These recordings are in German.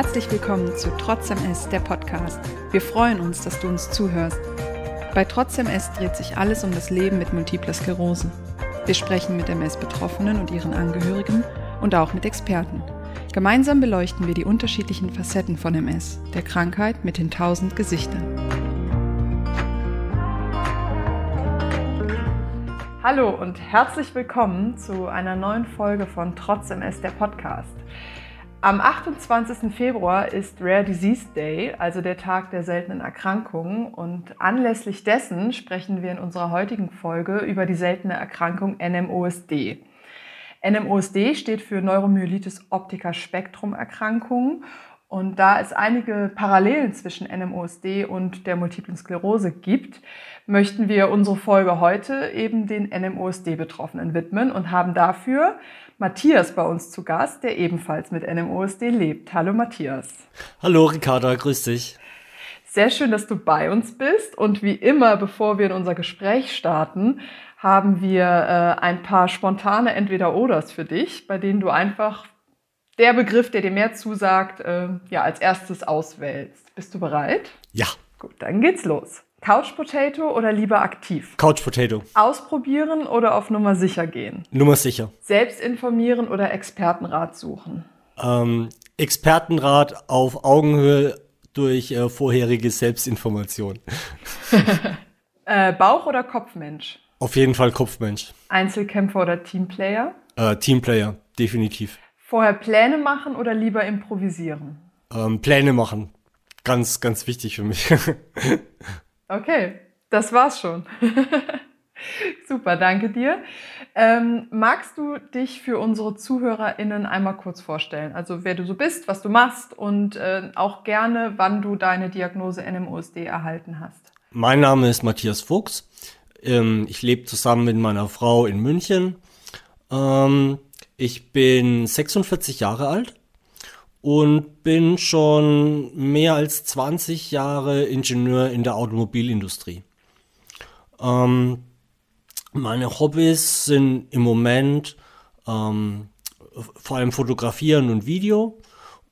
Herzlich willkommen zu Trotz MS, der Podcast. Wir freuen uns, dass du uns zuhörst. Bei Trotz MS dreht sich alles um das Leben mit multipler Sklerose. Wir sprechen mit MS-Betroffenen und ihren Angehörigen und auch mit Experten. Gemeinsam beleuchten wir die unterschiedlichen Facetten von MS, der Krankheit mit den tausend Gesichtern. Hallo und herzlich willkommen zu einer neuen Folge von Trotz MS, der Podcast. Am 28. Februar ist Rare Disease Day, also der Tag der seltenen Erkrankungen. Und anlässlich dessen sprechen wir in unserer heutigen Folge über die seltene Erkrankung NMOSD. NMOSD steht für Neuromyelitis optica Spektrum Erkrankung. Und da es einige Parallelen zwischen NMOSD und der Multiplen Sklerose gibt, möchten wir unsere Folge heute eben den NMOSD-Betroffenen widmen und haben dafür Matthias bei uns zu Gast, der ebenfalls mit NMOSD lebt. Hallo Matthias. Hallo Ricarda, grüß dich. Sehr schön, dass du bei uns bist. Und wie immer, bevor wir in unser Gespräch starten, haben wir äh, ein paar spontane Entweder-Oders für dich, bei denen du einfach der Begriff, der dir mehr zusagt, äh, ja, als erstes auswählst. Bist du bereit? Ja. Gut, dann geht's los. Couch Potato oder lieber aktiv? Couch Potato. Ausprobieren oder auf Nummer sicher gehen? Nummer sicher. Selbst informieren oder Expertenrat suchen? Ähm, Expertenrat auf Augenhöhe durch äh, vorherige Selbstinformation. äh, Bauch- oder Kopfmensch? Auf jeden Fall Kopfmensch. Einzelkämpfer oder Teamplayer? Äh, Teamplayer, definitiv. Vorher Pläne machen oder lieber improvisieren? Ähm, Pläne machen. Ganz, ganz wichtig für mich. Okay, das war's schon. Super, danke dir. Ähm, magst du dich für unsere ZuhörerInnen einmal kurz vorstellen? Also wer du so bist, was du machst und äh, auch gerne, wann du deine Diagnose NMOSD erhalten hast. Mein Name ist Matthias Fuchs. Ähm, ich lebe zusammen mit meiner Frau in München. Ähm, ich bin 46 Jahre alt und bin schon mehr als 20 Jahre Ingenieur in der Automobilindustrie. Ähm, meine Hobbys sind im Moment ähm, vor allem Fotografieren und Video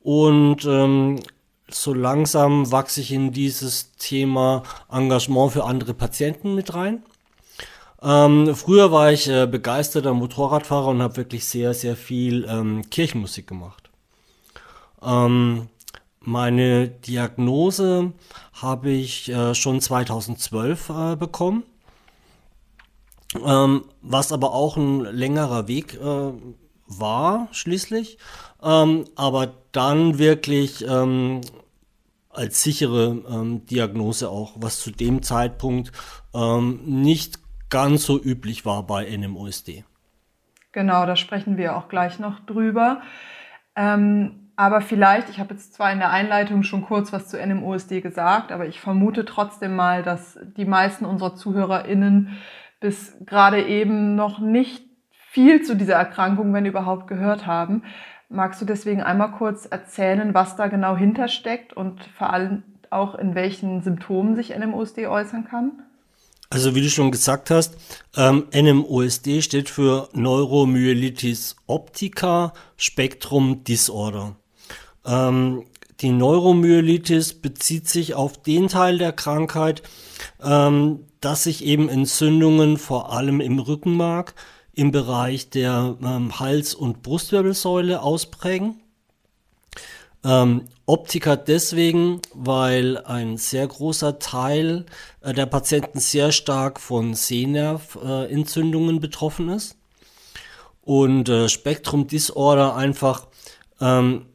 und ähm, so langsam wachse ich in dieses Thema Engagement für andere Patienten mit rein. Ähm, früher war ich äh, begeisterter Motorradfahrer und habe wirklich sehr, sehr viel ähm, Kirchenmusik gemacht. Ähm, meine Diagnose habe ich äh, schon 2012 äh, bekommen, ähm, was aber auch ein längerer Weg äh, war schließlich, ähm, aber dann wirklich ähm, als sichere ähm, Diagnose auch, was zu dem Zeitpunkt ähm, nicht ganz so üblich war bei NMOSD. Genau, da sprechen wir auch gleich noch drüber. Ähm aber vielleicht, ich habe jetzt zwar in der Einleitung schon kurz was zu NMOSD gesagt, aber ich vermute trotzdem mal, dass die meisten unserer ZuhörerInnen bis gerade eben noch nicht viel zu dieser Erkrankung, wenn überhaupt, gehört haben. Magst du deswegen einmal kurz erzählen, was da genau hintersteckt und vor allem auch in welchen Symptomen sich NMOSD äußern kann? Also wie du schon gesagt hast, ähm, NMOSD steht für Neuromyelitis optica Spectrum Disorder. Ähm, die Neuromyelitis bezieht sich auf den Teil der Krankheit, ähm, dass sich eben Entzündungen vor allem im Rückenmark im Bereich der ähm, Hals- und Brustwirbelsäule ausprägen. Ähm, Optiker deswegen, weil ein sehr großer Teil äh, der Patienten sehr stark von Sehnerventzündungen äh, betroffen ist. Und äh, Spektrum Disorder einfach ähm,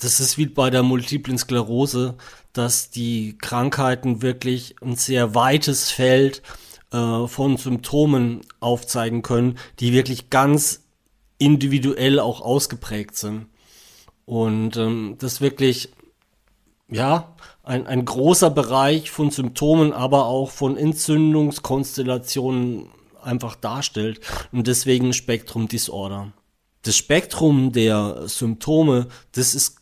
das ist wie bei der multiplen Sklerose, dass die Krankheiten wirklich ein sehr weites Feld äh, von Symptomen aufzeigen können, die wirklich ganz individuell auch ausgeprägt sind. Und ähm, das wirklich, ja, ein, ein großer Bereich von Symptomen, aber auch von Entzündungskonstellationen einfach darstellt. Und deswegen Spektrum Disorder. Das Spektrum der Symptome, das ist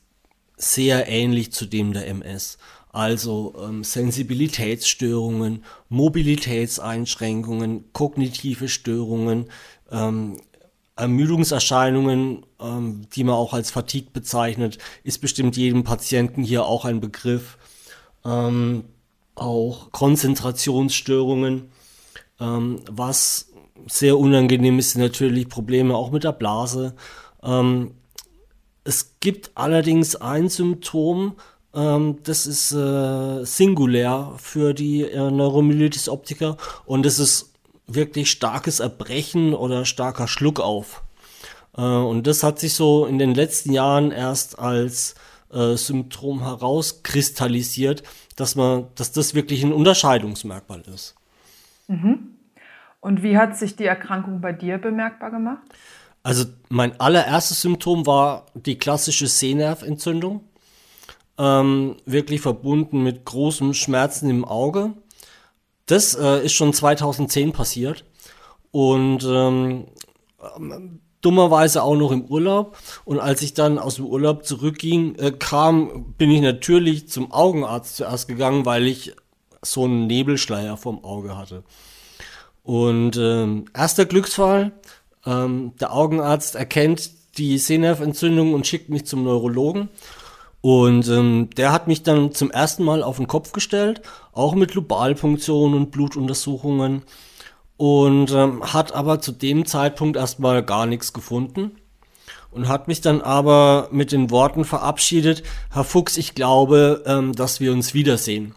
sehr ähnlich zu dem der MS. Also ähm, Sensibilitätsstörungen, Mobilitätseinschränkungen, kognitive Störungen, ähm, Ermüdungserscheinungen, ähm, die man auch als Fatigue bezeichnet, ist bestimmt jedem Patienten hier auch ein Begriff. Ähm, auch Konzentrationsstörungen, ähm, was sehr unangenehm ist, sind natürlich Probleme auch mit der Blase. Ähm, es gibt allerdings ein Symptom, ähm, das ist äh, singulär für die äh, Neuromyelitis optica und das ist wirklich starkes Erbrechen oder starker Schluckauf. Äh, und das hat sich so in den letzten Jahren erst als äh, Symptom herauskristallisiert, dass man, dass das wirklich ein Unterscheidungsmerkmal ist. Mhm. Und wie hat sich die Erkrankung bei dir bemerkbar gemacht? Also mein allererstes Symptom war die klassische Sehnerventzündung, ähm, wirklich verbunden mit großen Schmerzen im Auge. Das äh, ist schon 2010 passiert und ähm, dummerweise auch noch im Urlaub. Und als ich dann aus dem Urlaub zurückging, äh, kam, bin ich natürlich zum Augenarzt zuerst gegangen, weil ich so einen Nebelschleier vom Auge hatte. Und ähm, erster Glücksfall, ähm, der Augenarzt erkennt die Sehnerventzündung und schickt mich zum Neurologen. Und ähm, der hat mich dann zum ersten Mal auf den Kopf gestellt, auch mit Lobalpunktion und Blutuntersuchungen. Und ähm, hat aber zu dem Zeitpunkt erstmal gar nichts gefunden. Und hat mich dann aber mit den Worten verabschiedet, Herr Fuchs, ich glaube, ähm, dass wir uns wiedersehen.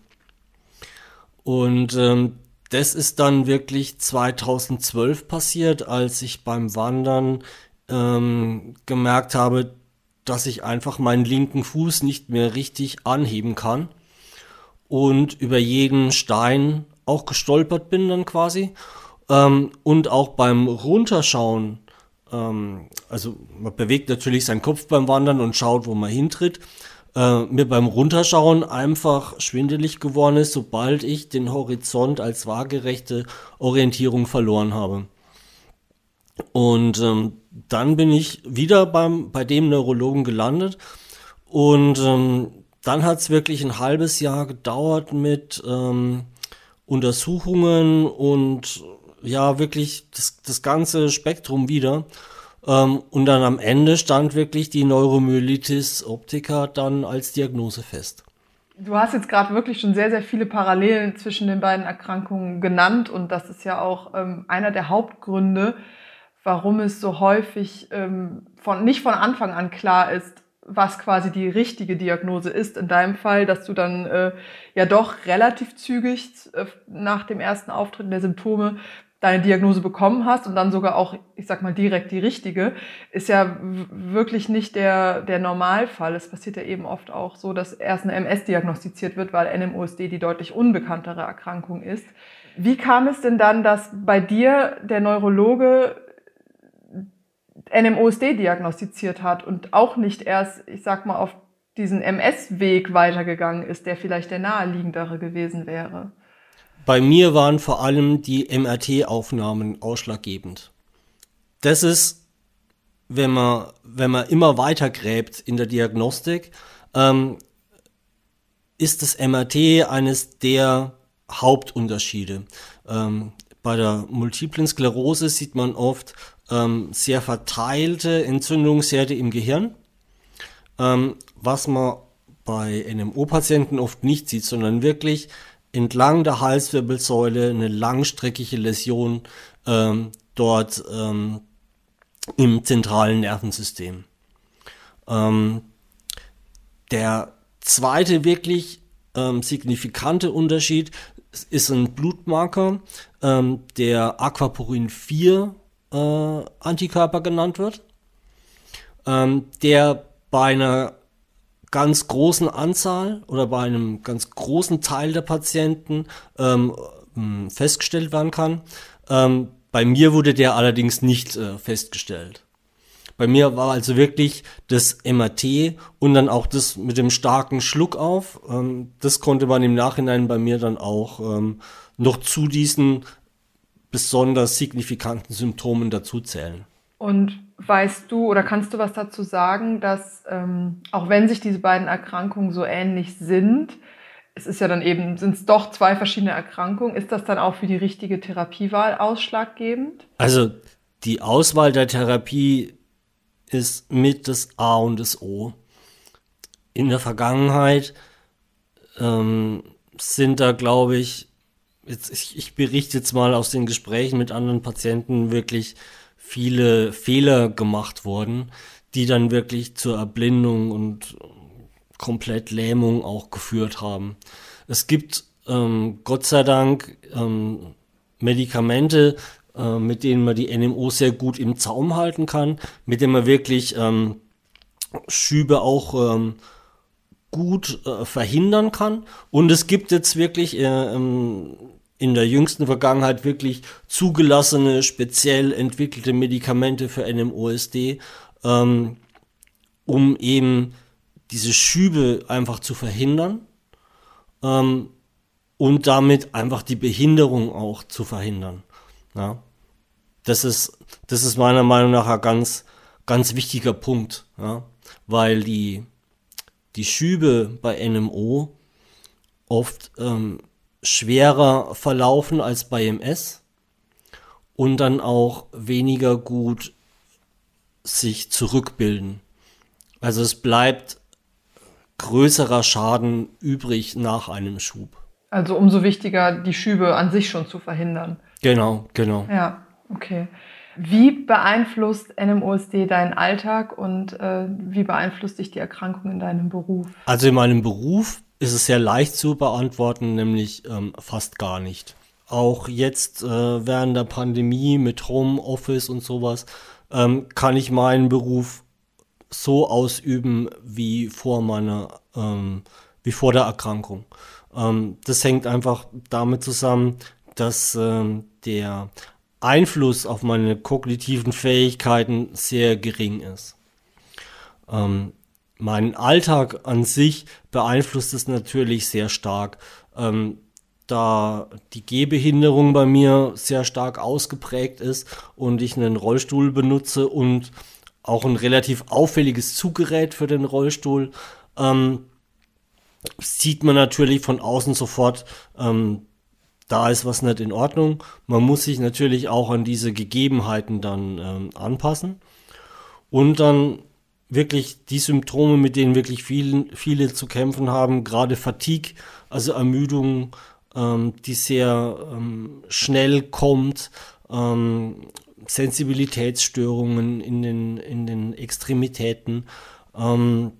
Und ähm, das ist dann wirklich 2012 passiert, als ich beim Wandern ähm, gemerkt habe, dass ich einfach meinen linken Fuß nicht mehr richtig anheben kann und über jeden Stein auch gestolpert bin dann quasi. Ähm, und auch beim Runterschauen, ähm, also man bewegt natürlich seinen Kopf beim Wandern und schaut, wo man hintritt äh, mir beim Runterschauen einfach schwindelig geworden ist, sobald ich den Horizont als waagerechte Orientierung verloren habe. Und ähm, dann bin ich wieder beim, bei dem Neurologen gelandet und ähm, dann hat es wirklich ein halbes Jahr gedauert mit ähm, Untersuchungen und ja, wirklich das, das ganze Spektrum wieder. Ähm, und dann am Ende stand wirklich die Neuromyelitis optica dann als Diagnose fest. Du hast jetzt gerade wirklich schon sehr, sehr viele Parallelen zwischen den beiden Erkrankungen genannt und das ist ja auch ähm, einer der Hauptgründe, warum es so häufig ähm, von, nicht von Anfang an klar ist, was quasi die richtige Diagnose ist. In deinem Fall, dass du dann äh, ja doch relativ zügig äh, nach dem ersten Auftreten der Symptome deine Diagnose bekommen hast und dann sogar auch, ich sag mal, direkt die richtige, ist ja wirklich nicht der, der Normalfall. Es passiert ja eben oft auch so, dass erst eine MS diagnostiziert wird, weil NMOSD die deutlich unbekanntere Erkrankung ist. Wie kam es denn dann, dass bei dir der Neurologe NMOSD diagnostiziert hat und auch nicht erst, ich sag mal, auf diesen MS-Weg weitergegangen ist, der vielleicht der naheliegendere gewesen wäre? Bei mir waren vor allem die MRT-Aufnahmen ausschlaggebend. Das ist, wenn man, wenn man immer weiter gräbt in der Diagnostik, ähm, ist das MRT eines der Hauptunterschiede. Ähm, bei der multiplen Sklerose sieht man oft ähm, sehr verteilte Entzündungsherde im Gehirn, ähm, was man bei NMO-Patienten oft nicht sieht, sondern wirklich entlang der Halswirbelsäule eine langstreckige Läsion ähm, dort ähm, im zentralen Nervensystem. Ähm, der zweite wirklich ähm, signifikante Unterschied ist ein Blutmarker, ähm, der Aquaporin 4 äh, Antikörper genannt wird, ähm, der bei einer ganz großen Anzahl oder bei einem ganz großen Teil der Patienten ähm, hm, festgestellt werden kann. Ähm, bei mir wurde der allerdings nicht äh, festgestellt. Bei mir war also wirklich das MRT und dann auch das mit dem starken Schluck auf. Ähm, das konnte man im Nachhinein bei mir dann auch ähm, noch zu diesen besonders signifikanten Symptomen dazuzählen. Und weißt du oder kannst du was dazu sagen, dass ähm, auch wenn sich diese beiden Erkrankungen so ähnlich sind, es ist ja dann eben, sind es doch zwei verschiedene Erkrankungen, ist das dann auch für die richtige Therapiewahl ausschlaggebend? Also die Auswahl der Therapie ist mit das A und das O. In der Vergangenheit ähm, sind da, glaube ich, jetzt, ich, ich berichte jetzt mal aus den Gesprächen mit anderen Patienten wirklich viele Fehler gemacht worden, die dann wirklich zur Erblindung und komplett Lähmung auch geführt haben. Es gibt ähm, Gott sei Dank ähm, Medikamente, äh, mit denen man die NMO sehr gut im Zaum halten kann, mit denen man wirklich ähm, Schübe auch ähm, gut äh, verhindern kann. Und es gibt jetzt wirklich äh, ähm, in der jüngsten Vergangenheit wirklich zugelassene, speziell entwickelte Medikamente für NMOSD, ähm, um eben diese Schübe einfach zu verhindern ähm, und damit einfach die Behinderung auch zu verhindern. Ja. Das ist, das ist meiner Meinung nach ein ganz, ganz wichtiger Punkt, ja, weil die, die Schübe bei NMO oft ähm, schwerer verlaufen als bei MS und dann auch weniger gut sich zurückbilden. Also es bleibt größerer Schaden übrig nach einem Schub. Also umso wichtiger, die Schübe an sich schon zu verhindern. Genau, genau. Ja, okay. Wie beeinflusst NMOSD deinen Alltag und äh, wie beeinflusst dich die Erkrankung in deinem Beruf? Also in meinem Beruf ist es sehr leicht zu beantworten, nämlich ähm, fast gar nicht. Auch jetzt äh, während der Pandemie mit Homeoffice und sowas ähm, kann ich meinen Beruf so ausüben wie vor meiner, ähm, wie vor der Erkrankung. Ähm, das hängt einfach damit zusammen, dass ähm, der Einfluss auf meine kognitiven Fähigkeiten sehr gering ist. Ähm, mein Alltag an sich beeinflusst es natürlich sehr stark, ähm, da die Gehbehinderung bei mir sehr stark ausgeprägt ist und ich einen Rollstuhl benutze und auch ein relativ auffälliges Zuggerät für den Rollstuhl, ähm, sieht man natürlich von außen sofort, ähm, da ist was nicht in Ordnung. Man muss sich natürlich auch an diese Gegebenheiten dann ähm, anpassen und dann wirklich die Symptome, mit denen wirklich viele, viele zu kämpfen haben, gerade Fatigue, also Ermüdung, ähm, die sehr ähm, schnell kommt, ähm, Sensibilitätsstörungen in den, in den Extremitäten. Ähm,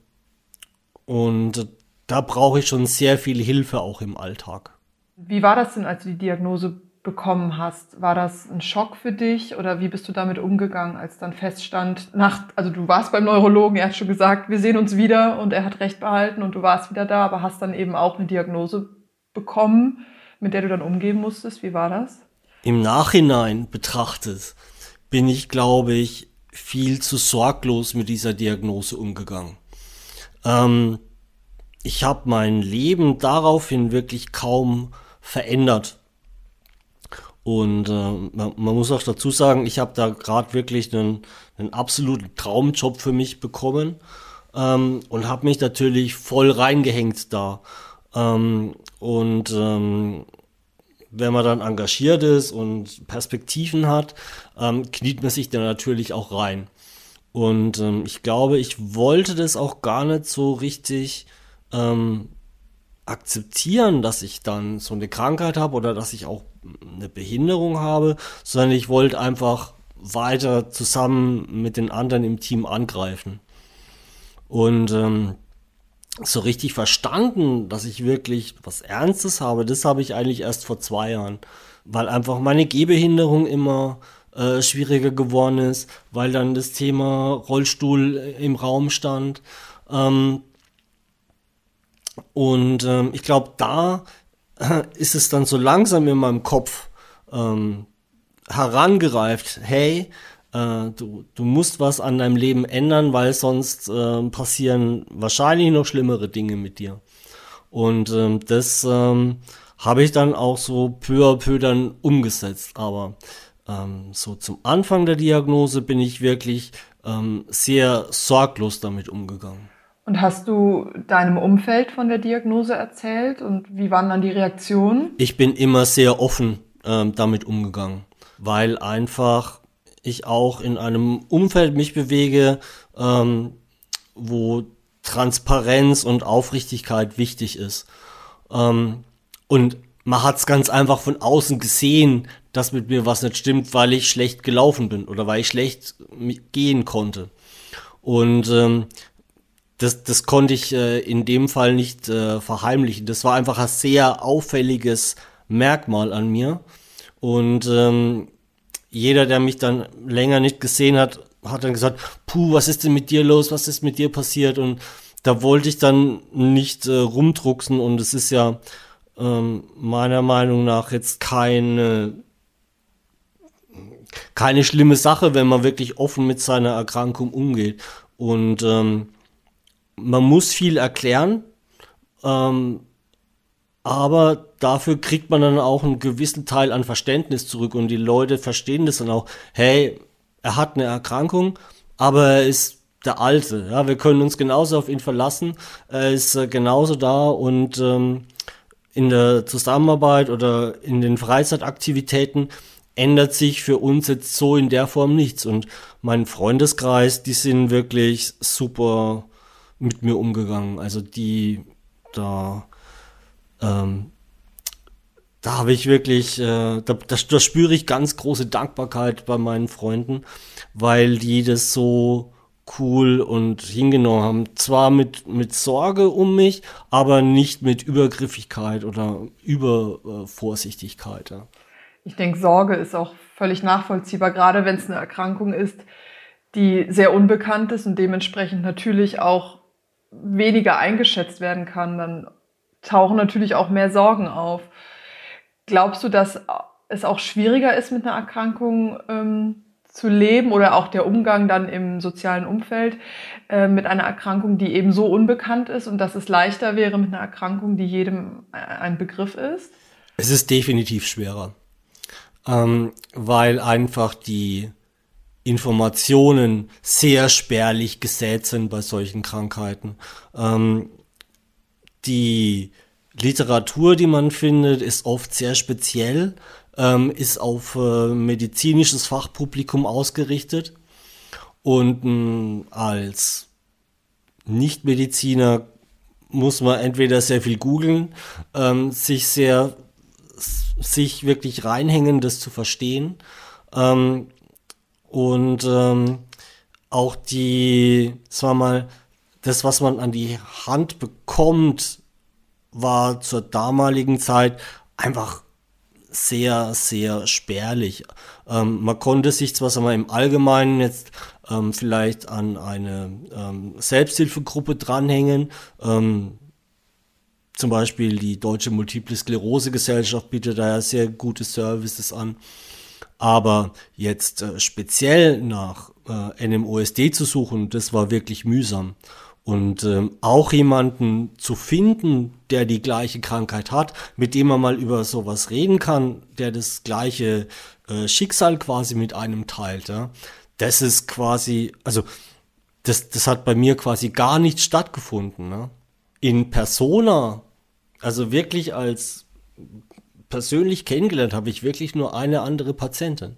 und da brauche ich schon sehr viel Hilfe auch im Alltag. Wie war das denn, als du die Diagnose bekommen hast? War das ein Schock für dich oder wie bist du damit umgegangen, als dann feststand, nach, also du warst beim Neurologen, er hat schon gesagt, wir sehen uns wieder und er hat recht behalten und du warst wieder da, aber hast dann eben auch eine Diagnose bekommen, mit der du dann umgehen musstest. Wie war das? Im Nachhinein betrachtet bin ich, glaube ich, viel zu sorglos mit dieser Diagnose umgegangen. Ähm, ich habe mein Leben daraufhin wirklich kaum verändert. Und äh, man, man, muss auch dazu sagen, ich habe da gerade wirklich einen, einen absoluten Traumjob für mich bekommen ähm, und habe mich natürlich voll reingehängt da. Ähm, und ähm, wenn man dann engagiert ist und Perspektiven hat, ähm, kniet man sich da natürlich auch rein. Und ähm, ich glaube, ich wollte das auch gar nicht so richtig ähm, akzeptieren, dass ich dann so eine Krankheit habe oder dass ich auch eine Behinderung habe, sondern ich wollte einfach weiter zusammen mit den anderen im Team angreifen. Und ähm, so richtig verstanden, dass ich wirklich was Ernstes habe, das habe ich eigentlich erst vor zwei Jahren, weil einfach meine Gehbehinderung immer äh, schwieriger geworden ist, weil dann das Thema Rollstuhl im Raum stand. Ähm, und ähm, ich glaube, da äh, ist es dann so langsam in meinem Kopf ähm, herangereift, hey, äh, du, du musst was an deinem Leben ändern, weil sonst äh, passieren wahrscheinlich noch schlimmere Dinge mit dir. Und ähm, das ähm, habe ich dann auch so peu à peu dann umgesetzt. Aber ähm, so zum Anfang der Diagnose bin ich wirklich ähm, sehr sorglos damit umgegangen. Und hast du deinem Umfeld von der Diagnose erzählt und wie waren dann die Reaktionen? Ich bin immer sehr offen ähm, damit umgegangen, weil einfach ich auch in einem Umfeld mich bewege, ähm, wo Transparenz und Aufrichtigkeit wichtig ist. Ähm, und man hat es ganz einfach von außen gesehen, dass mit mir was nicht stimmt, weil ich schlecht gelaufen bin oder weil ich schlecht gehen konnte. Und ähm, das, das konnte ich äh, in dem Fall nicht äh, verheimlichen. Das war einfach ein sehr auffälliges Merkmal an mir. Und ähm, jeder, der mich dann länger nicht gesehen hat, hat dann gesagt, puh, was ist denn mit dir los, was ist mit dir passiert? Und da wollte ich dann nicht äh, rumdrucksen und es ist ja ähm, meiner Meinung nach jetzt keine keine schlimme Sache, wenn man wirklich offen mit seiner Erkrankung umgeht. Und ähm, man muss viel erklären, ähm, aber dafür kriegt man dann auch einen gewissen Teil an Verständnis zurück und die Leute verstehen das dann auch. Hey, er hat eine Erkrankung, aber er ist der Alte. Ja, wir können uns genauso auf ihn verlassen. Er ist äh, genauso da und ähm, in der Zusammenarbeit oder in den Freizeitaktivitäten ändert sich für uns jetzt so in der Form nichts. Und mein Freundeskreis, die sind wirklich super mit mir umgegangen. Also die da ähm, da habe ich wirklich, äh, da, da, da spüre ich ganz große Dankbarkeit bei meinen Freunden, weil die das so cool und hingenommen haben. Zwar mit, mit Sorge um mich, aber nicht mit Übergriffigkeit oder Übervorsichtigkeit. Ja. Ich denke, Sorge ist auch völlig nachvollziehbar, gerade wenn es eine Erkrankung ist, die sehr unbekannt ist und dementsprechend natürlich auch weniger eingeschätzt werden kann. Dann tauchen natürlich auch mehr Sorgen auf. Glaubst du, dass es auch schwieriger ist, mit einer Erkrankung ähm, zu leben oder auch der Umgang dann im sozialen Umfeld äh, mit einer Erkrankung, die eben so unbekannt ist und dass es leichter wäre mit einer Erkrankung, die jedem äh, ein Begriff ist? Es ist definitiv schwerer, ähm, weil einfach die Informationen sehr spärlich gesät sind bei solchen Krankheiten. Ähm, die Literatur, die man findet, ist oft sehr speziell, ähm, ist auf äh, medizinisches Fachpublikum ausgerichtet und äh, als Nichtmediziner muss man entweder sehr viel googeln, ähm, sich sehr, sich wirklich reinhängen, das zu verstehen. Ähm, und ähm, auch die, sagen wir mal, das, was man an die Hand bekommt, war zur damaligen Zeit einfach sehr, sehr spärlich. Ähm, man konnte sich zwar sagen wir, im Allgemeinen jetzt ähm, vielleicht an eine ähm, Selbsthilfegruppe dranhängen, ähm, zum Beispiel die Deutsche Multiple Sklerose Gesellschaft bietet da ja sehr gute Services an. Aber jetzt äh, speziell nach äh, NMOSD zu suchen, das war wirklich mühsam. Und ähm, auch jemanden zu finden, der die gleiche Krankheit hat, mit dem man mal über sowas reden kann, der das gleiche äh, Schicksal quasi mit einem teilt, ja, das ist quasi, also das, das hat bei mir quasi gar nicht stattgefunden. Ne? In Persona, also wirklich als persönlich kennengelernt habe ich wirklich nur eine andere Patientin.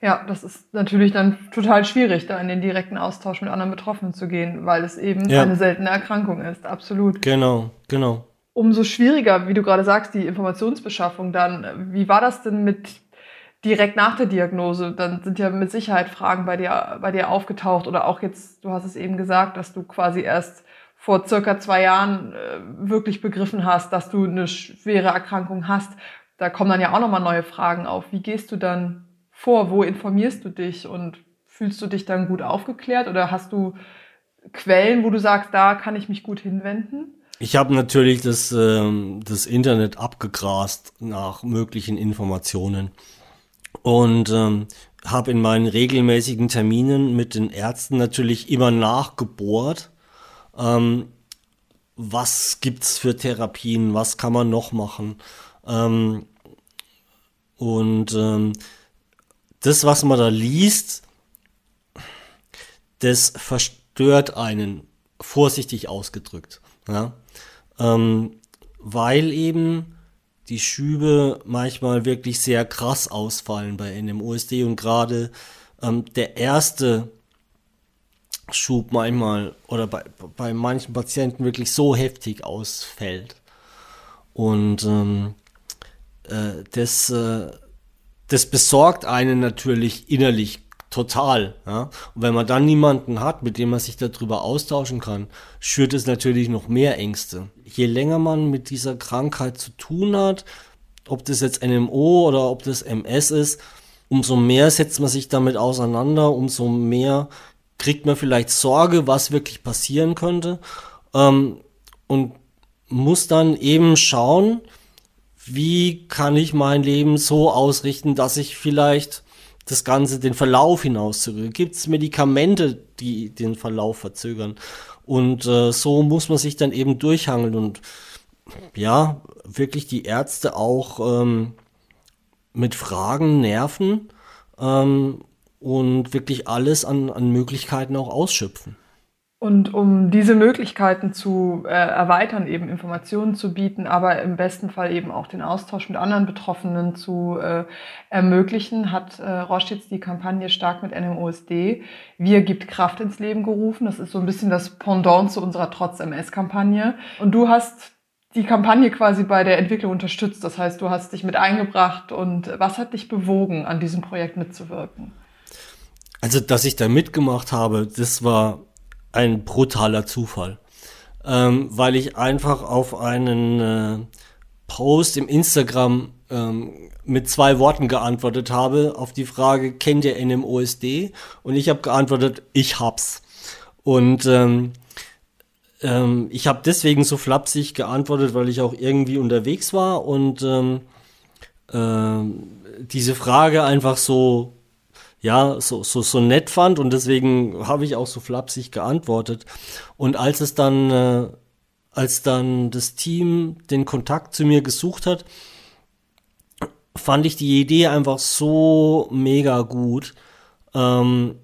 Ja, das ist natürlich dann total schwierig, da in den direkten Austausch mit anderen Betroffenen zu gehen, weil es eben ja. eine seltene Erkrankung ist. Absolut. Genau, genau. Umso schwieriger, wie du gerade sagst, die Informationsbeschaffung dann. Wie war das denn mit direkt nach der Diagnose? Dann sind ja mit Sicherheit Fragen bei dir, bei dir aufgetaucht oder auch jetzt, du hast es eben gesagt, dass du quasi erst vor circa zwei Jahren äh, wirklich begriffen hast, dass du eine schwere Erkrankung hast. Da kommen dann ja auch nochmal neue Fragen auf. Wie gehst du dann vor? Wo informierst du dich und fühlst du dich dann gut aufgeklärt oder hast du Quellen, wo du sagst, da kann ich mich gut hinwenden? Ich habe natürlich das, ähm, das Internet abgegrast nach möglichen Informationen und ähm, habe in meinen regelmäßigen Terminen mit den Ärzten natürlich immer nachgebohrt, ähm, was gibt's für Therapien, was kann man noch machen. Ähm, und ähm, das, was man da liest, das verstört einen, vorsichtig ausgedrückt. Ja? Ähm, weil eben die Schübe manchmal wirklich sehr krass ausfallen bei NMOSD und gerade ähm, der erste Schub manchmal oder bei, bei manchen Patienten wirklich so heftig ausfällt. Und ähm, äh, das, äh, das besorgt einen natürlich innerlich total. Ja? Und wenn man dann niemanden hat, mit dem man sich darüber austauschen kann, schürt es natürlich noch mehr Ängste. Je länger man mit dieser Krankheit zu tun hat, ob das jetzt NMO oder ob das MS ist, umso mehr setzt man sich damit auseinander, umso mehr kriegt man vielleicht Sorge, was wirklich passieren könnte. Ähm, und muss dann eben schauen, wie kann ich mein Leben so ausrichten, dass ich vielleicht das Ganze, den Verlauf hinauszögere? Gibt es Medikamente, die den Verlauf verzögern? Und äh, so muss man sich dann eben durchhangeln und ja, wirklich die Ärzte auch ähm, mit Fragen nerven ähm, und wirklich alles an, an Möglichkeiten auch ausschöpfen. Und um diese Möglichkeiten zu äh, erweitern, eben Informationen zu bieten, aber im besten Fall eben auch den Austausch mit anderen Betroffenen zu äh, ermöglichen, hat äh, Roche jetzt die Kampagne Stark mit NMOSD Wir gibt Kraft ins Leben gerufen. Das ist so ein bisschen das Pendant zu unserer Trotz-MS-Kampagne. Und du hast die Kampagne quasi bei der Entwicklung unterstützt. Das heißt, du hast dich mit eingebracht und was hat dich bewogen, an diesem Projekt mitzuwirken? Also, dass ich da mitgemacht habe, das war ein brutaler Zufall, ähm, weil ich einfach auf einen äh, Post im Instagram ähm, mit zwei Worten geantwortet habe auf die Frage, kennt ihr NMOSD? Und ich habe geantwortet, ich hab's. Und ähm, ähm, ich habe deswegen so flapsig geantwortet, weil ich auch irgendwie unterwegs war und ähm, ähm, diese Frage einfach so ja, so, so, so nett fand und deswegen habe ich auch so flapsig geantwortet. Und als es dann, äh, als dann das Team den Kontakt zu mir gesucht hat, fand ich die Idee einfach so mega gut, ähm,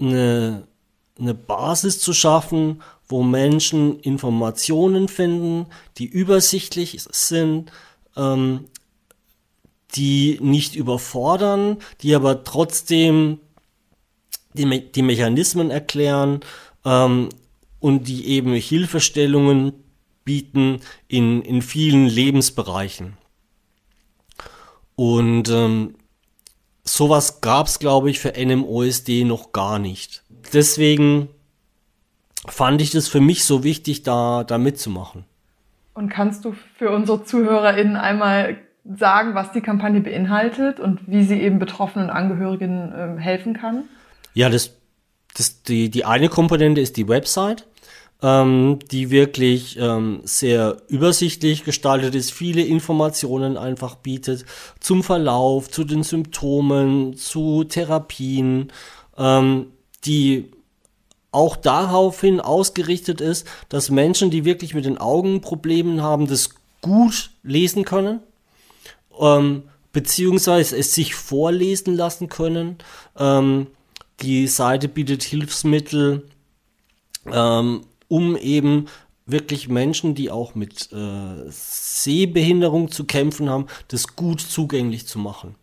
eine, eine Basis zu schaffen, wo Menschen Informationen finden, die übersichtlich sind, ähm, die nicht überfordern, die aber trotzdem die, Me die Mechanismen erklären ähm, und die eben Hilfestellungen bieten in, in vielen Lebensbereichen. Und ähm, sowas gab es, glaube ich, für NMOSD noch gar nicht. Deswegen fand ich das für mich so wichtig, da, da mitzumachen. Und kannst du für unsere ZuhörerInnen einmal sagen, was die Kampagne beinhaltet und wie sie eben Betroffenen und Angehörigen äh, helfen kann? Ja, das, das, die, die eine Komponente ist die Website, ähm, die wirklich ähm, sehr übersichtlich gestaltet ist, viele Informationen einfach bietet zum Verlauf, zu den Symptomen, zu Therapien, ähm, die auch daraufhin ausgerichtet ist, dass Menschen, die wirklich mit den Augen Problemen haben, das gut lesen können ähm, beziehungsweise es sich vorlesen lassen können. Ähm, die Seite bietet Hilfsmittel, ähm, um eben wirklich Menschen, die auch mit äh, Sehbehinderung zu kämpfen haben, das gut zugänglich zu machen.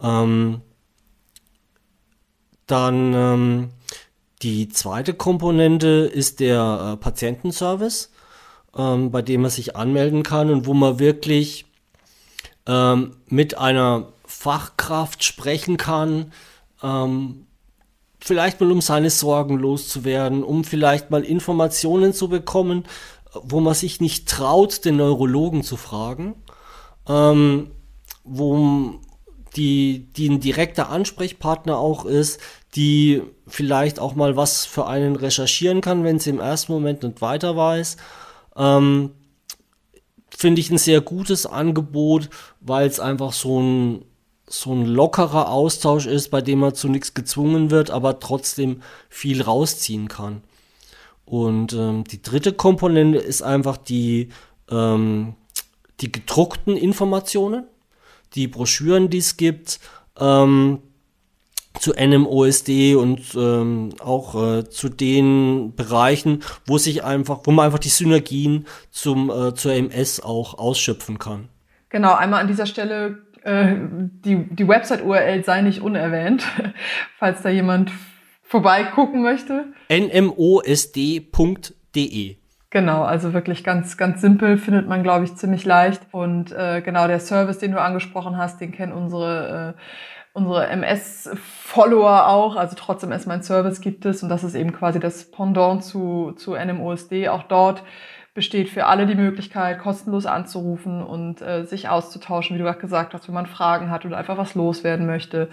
Ähm, dann ähm, die zweite Komponente ist der äh, Patientenservice, ähm, bei dem man sich anmelden kann und wo man wirklich ähm, mit einer Fachkraft sprechen kann, ähm, vielleicht mal um seine Sorgen loszuwerden, um vielleicht mal Informationen zu bekommen, wo man sich nicht traut, den Neurologen zu fragen, ähm, wo die, die ein direkter Ansprechpartner auch ist, die vielleicht auch mal was für einen recherchieren kann, wenn sie im ersten Moment nicht weiter weiß. Ähm, finde ich ein sehr gutes Angebot, weil es einfach so ein, so ein lockerer Austausch ist, bei dem man zu nichts gezwungen wird, aber trotzdem viel rausziehen kann. Und ähm, die dritte Komponente ist einfach die, ähm, die gedruckten Informationen, die Broschüren, die es gibt, ähm, zu NMOSD und ähm, auch äh, zu den Bereichen, wo sich einfach, wo man einfach die Synergien zum äh, zur MS auch ausschöpfen kann. Genau, einmal an dieser Stelle Äh, die, die Website-URL sei nicht unerwähnt, falls da jemand vorbeigucken möchte. nmosd.de Genau, also wirklich ganz, ganz simpel, findet man, glaube ich, ziemlich leicht. Und äh, genau der Service, den du angesprochen hast, den kennen unsere, äh, unsere MS-Follower auch. Also trotzdem erst mein Service gibt es und das ist eben quasi das Pendant zu, zu NMOSD. Auch dort besteht für alle die Möglichkeit, kostenlos anzurufen und äh, sich auszutauschen, wie du gerade gesagt hast, wenn man Fragen hat oder einfach was loswerden möchte,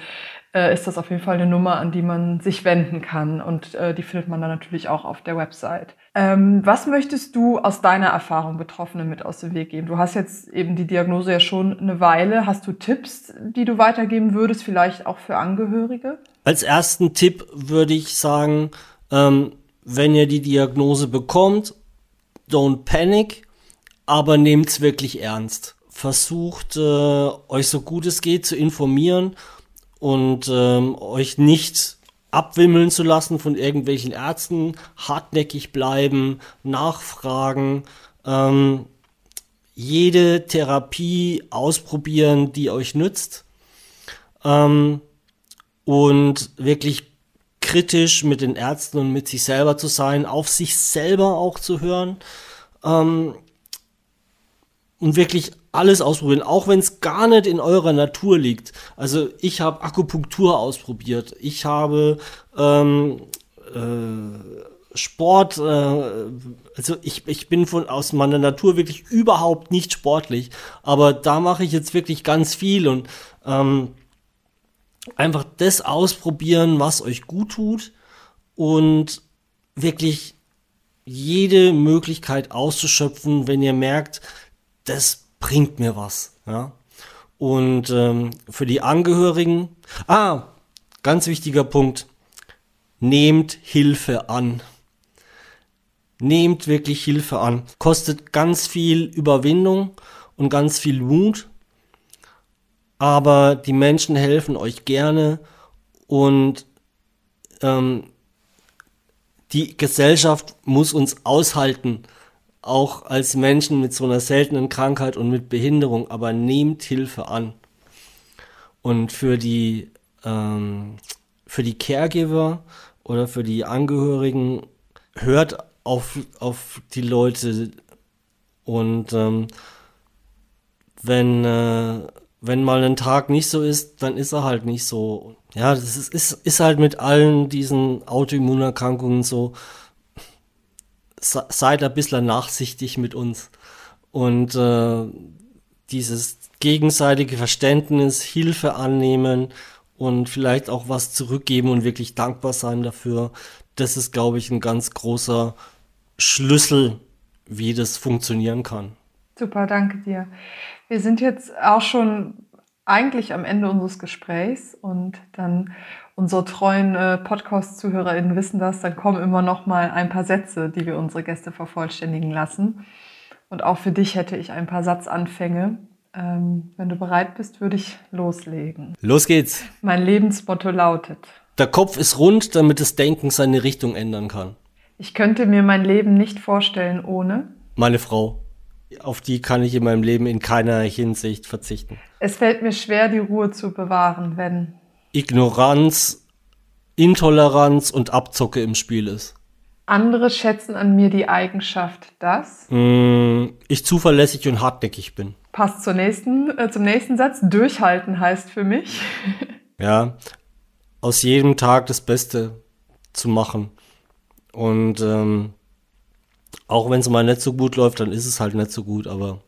äh, ist das auf jeden Fall eine Nummer, an die man sich wenden kann. Und äh, die findet man dann natürlich auch auf der Website. Ähm, was möchtest du aus deiner Erfahrung Betroffenen mit aus dem Weg geben? Du hast jetzt eben die Diagnose ja schon eine Weile. Hast du Tipps, die du weitergeben würdest, vielleicht auch für Angehörige? Als ersten Tipp würde ich sagen, ähm, wenn ihr die Diagnose bekommt don't panic, aber nehmt's wirklich ernst. Versucht, äh, euch so gut es geht zu informieren und ähm, euch nicht abwimmeln zu lassen von irgendwelchen Ärzten, hartnäckig bleiben, nachfragen, ähm, jede Therapie ausprobieren, die euch nützt ähm, und wirklich kritisch mit den Ärzten und mit sich selber zu sein, auf sich selber auch zu hören ähm, und wirklich alles ausprobieren, auch wenn es gar nicht in eurer Natur liegt. Also ich habe Akupunktur ausprobiert, ich habe ähm, äh, Sport, äh, also ich, ich bin von aus meiner Natur wirklich überhaupt nicht sportlich, aber da mache ich jetzt wirklich ganz viel und ähm, einfach das ausprobieren, was euch gut tut und wirklich jede Möglichkeit auszuschöpfen, wenn ihr merkt, das bringt mir was. Ja? Und ähm, für die Angehörigen, ah, ganz wichtiger Punkt, nehmt Hilfe an. Nehmt wirklich Hilfe an. Kostet ganz viel Überwindung und ganz viel Mut aber die Menschen helfen euch gerne und ähm, die Gesellschaft muss uns aushalten, auch als Menschen mit so einer seltenen Krankheit und mit Behinderung, aber nehmt Hilfe an. Und für die, ähm, für die Caregiver oder für die Angehörigen, hört auf, auf die Leute und ähm, wenn äh, wenn mal ein Tag nicht so ist, dann ist er halt nicht so. Ja, das ist, ist, ist halt mit allen diesen Autoimmunerkrankungen so. Seid ein bisschen nachsichtig mit uns. Und äh, dieses gegenseitige Verständnis, Hilfe annehmen und vielleicht auch was zurückgeben und wirklich dankbar sein dafür, das ist, glaube ich, ein ganz großer Schlüssel, wie das funktionieren kann. Super, danke dir. Wir sind jetzt auch schon eigentlich am Ende unseres Gesprächs und dann unsere treuen äh, Podcast-ZuhörerInnen wissen das, dann kommen immer noch mal ein paar Sätze, die wir unsere Gäste vervollständigen lassen. Und auch für dich hätte ich ein paar Satzanfänge. Ähm, wenn du bereit bist, würde ich loslegen. Los geht's. Mein Lebensmotto lautet. Der Kopf ist rund, damit das Denken seine Richtung ändern kann. Ich könnte mir mein Leben nicht vorstellen ohne. Meine Frau auf die kann ich in meinem Leben in keiner Hinsicht verzichten. Es fällt mir schwer, die Ruhe zu bewahren, wenn Ignoranz, Intoleranz und Abzocke im Spiel ist. Andere schätzen an mir die Eigenschaft, dass mm, ich zuverlässig und hartnäckig bin. Passt zur nächsten, äh, zum nächsten Satz. Durchhalten heißt für mich. ja, aus jedem Tag das Beste zu machen. Und ähm, auch wenn es mal nicht so gut läuft, dann ist es halt nicht so gut, aber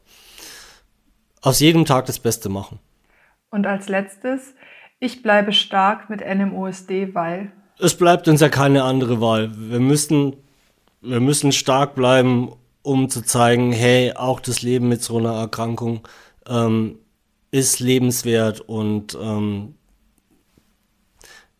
aus jedem Tag das Beste machen. Und als letztes, ich bleibe stark mit NMOSD, weil. Es bleibt uns ja keine andere Wahl. Wir müssen, wir müssen stark bleiben, um zu zeigen, hey, auch das Leben mit so einer Erkrankung ähm, ist lebenswert und ähm,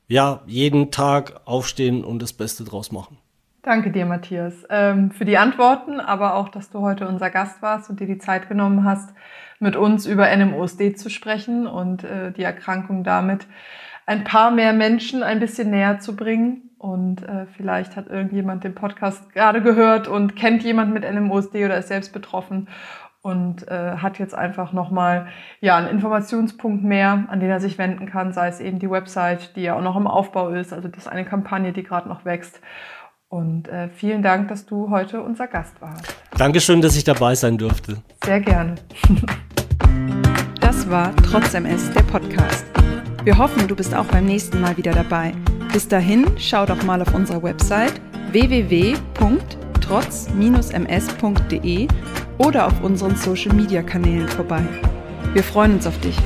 ja, jeden Tag aufstehen und das Beste draus machen. Danke dir, Matthias, ähm, für die Antworten, aber auch, dass du heute unser Gast warst und dir die Zeit genommen hast, mit uns über NMOSD zu sprechen und äh, die Erkrankung damit ein paar mehr Menschen ein bisschen näher zu bringen. Und äh, vielleicht hat irgendjemand den Podcast gerade gehört und kennt jemand mit NMOSD oder ist selbst betroffen und äh, hat jetzt einfach nochmal ja, einen Informationspunkt mehr, an den er sich wenden kann, sei es eben die Website, die ja auch noch im Aufbau ist. Also das ist eine Kampagne, die gerade noch wächst. Und äh, vielen Dank, dass du heute unser Gast warst. Dankeschön, dass ich dabei sein durfte. Sehr gerne. Das war Trotz MS, der Podcast. Wir hoffen, du bist auch beim nächsten Mal wieder dabei. Bis dahin, schau doch mal auf unserer Website www.trotz-ms.de oder auf unseren Social-Media-Kanälen vorbei. Wir freuen uns auf dich.